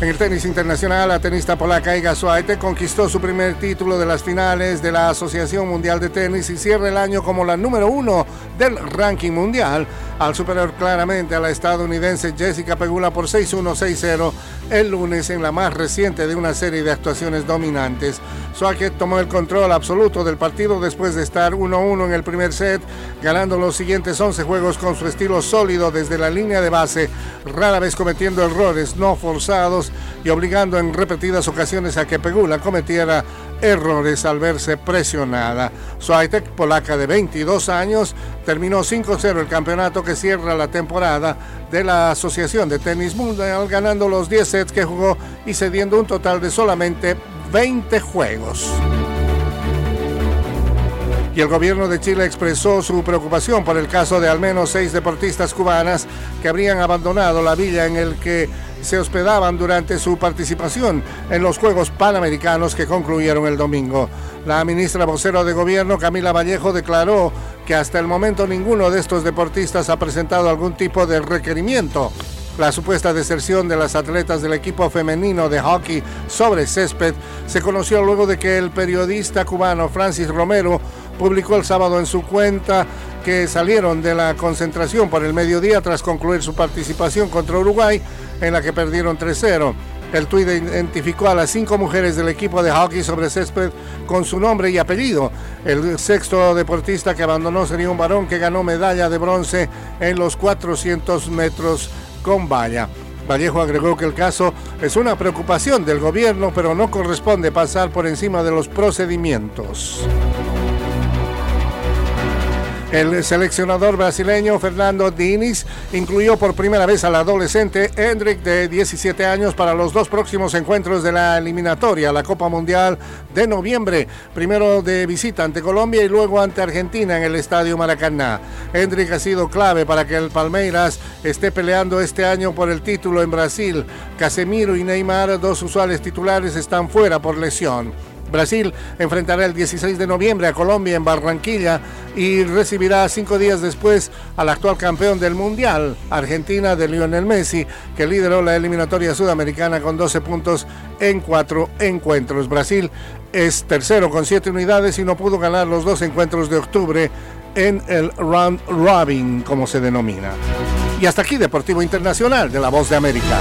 En el tenis internacional, la tenista polaca Iga Swiatek conquistó su primer título de las finales de la Asociación Mundial de Tenis y cierra el año como la número uno del ranking mundial al superar claramente a la estadounidense Jessica Pegula por 6-1, 6-0 el lunes en la más reciente de una serie de actuaciones dominantes. Swiatek tomó el control absoluto del partido después de estar 1-1 en el primer set, ganando los siguientes 11 juegos con su estilo sólido desde la línea de base, rara vez cometiendo errores no forzados y obligando en repetidas ocasiones a que Pegula cometiera errores al verse presionada. Swiatek, polaca de 22 años, terminó 5-0 el campeonato que cierra la temporada de la Asociación de Tenis Mundial, ganando los 10 sets que jugó y cediendo un total de solamente 20 juegos y el gobierno de Chile expresó su preocupación por el caso de al menos seis deportistas cubanas que habrían abandonado la villa en el que se hospedaban durante su participación en los Juegos Panamericanos que concluyeron el domingo. La ministra vocero de gobierno, Camila Vallejo, declaró que hasta el momento ninguno de estos deportistas ha presentado algún tipo de requerimiento. La supuesta deserción de las atletas del equipo femenino de hockey sobre césped se conoció luego de que el periodista cubano Francis Romero publicó el sábado en su cuenta que salieron de la concentración por el mediodía tras concluir su participación contra Uruguay, en la que perdieron 3-0. El tuit identificó a las cinco mujeres del equipo de hockey sobre césped con su nombre y apellido. El sexto deportista que abandonó sería un varón que ganó medalla de bronce en los 400 metros con valla. Vallejo agregó que el caso es una preocupación del gobierno, pero no corresponde pasar por encima de los procedimientos. El seleccionador brasileño Fernando Diniz incluyó por primera vez al adolescente Hendrik de 17 años para los dos próximos encuentros de la eliminatoria, la Copa Mundial de noviembre, primero de visita ante Colombia y luego ante Argentina en el Estadio Maracaná. Hendrik ha sido clave para que el Palmeiras esté peleando este año por el título en Brasil. Casemiro y Neymar, dos usuales titulares, están fuera por lesión. Brasil enfrentará el 16 de noviembre a Colombia en Barranquilla y recibirá cinco días después al actual campeón del Mundial, Argentina de Lionel Messi, que lideró la eliminatoria sudamericana con 12 puntos en cuatro encuentros. Brasil es tercero con siete unidades y no pudo ganar los dos encuentros de octubre en el round robin, como se denomina. Y hasta aquí Deportivo Internacional de la Voz de América.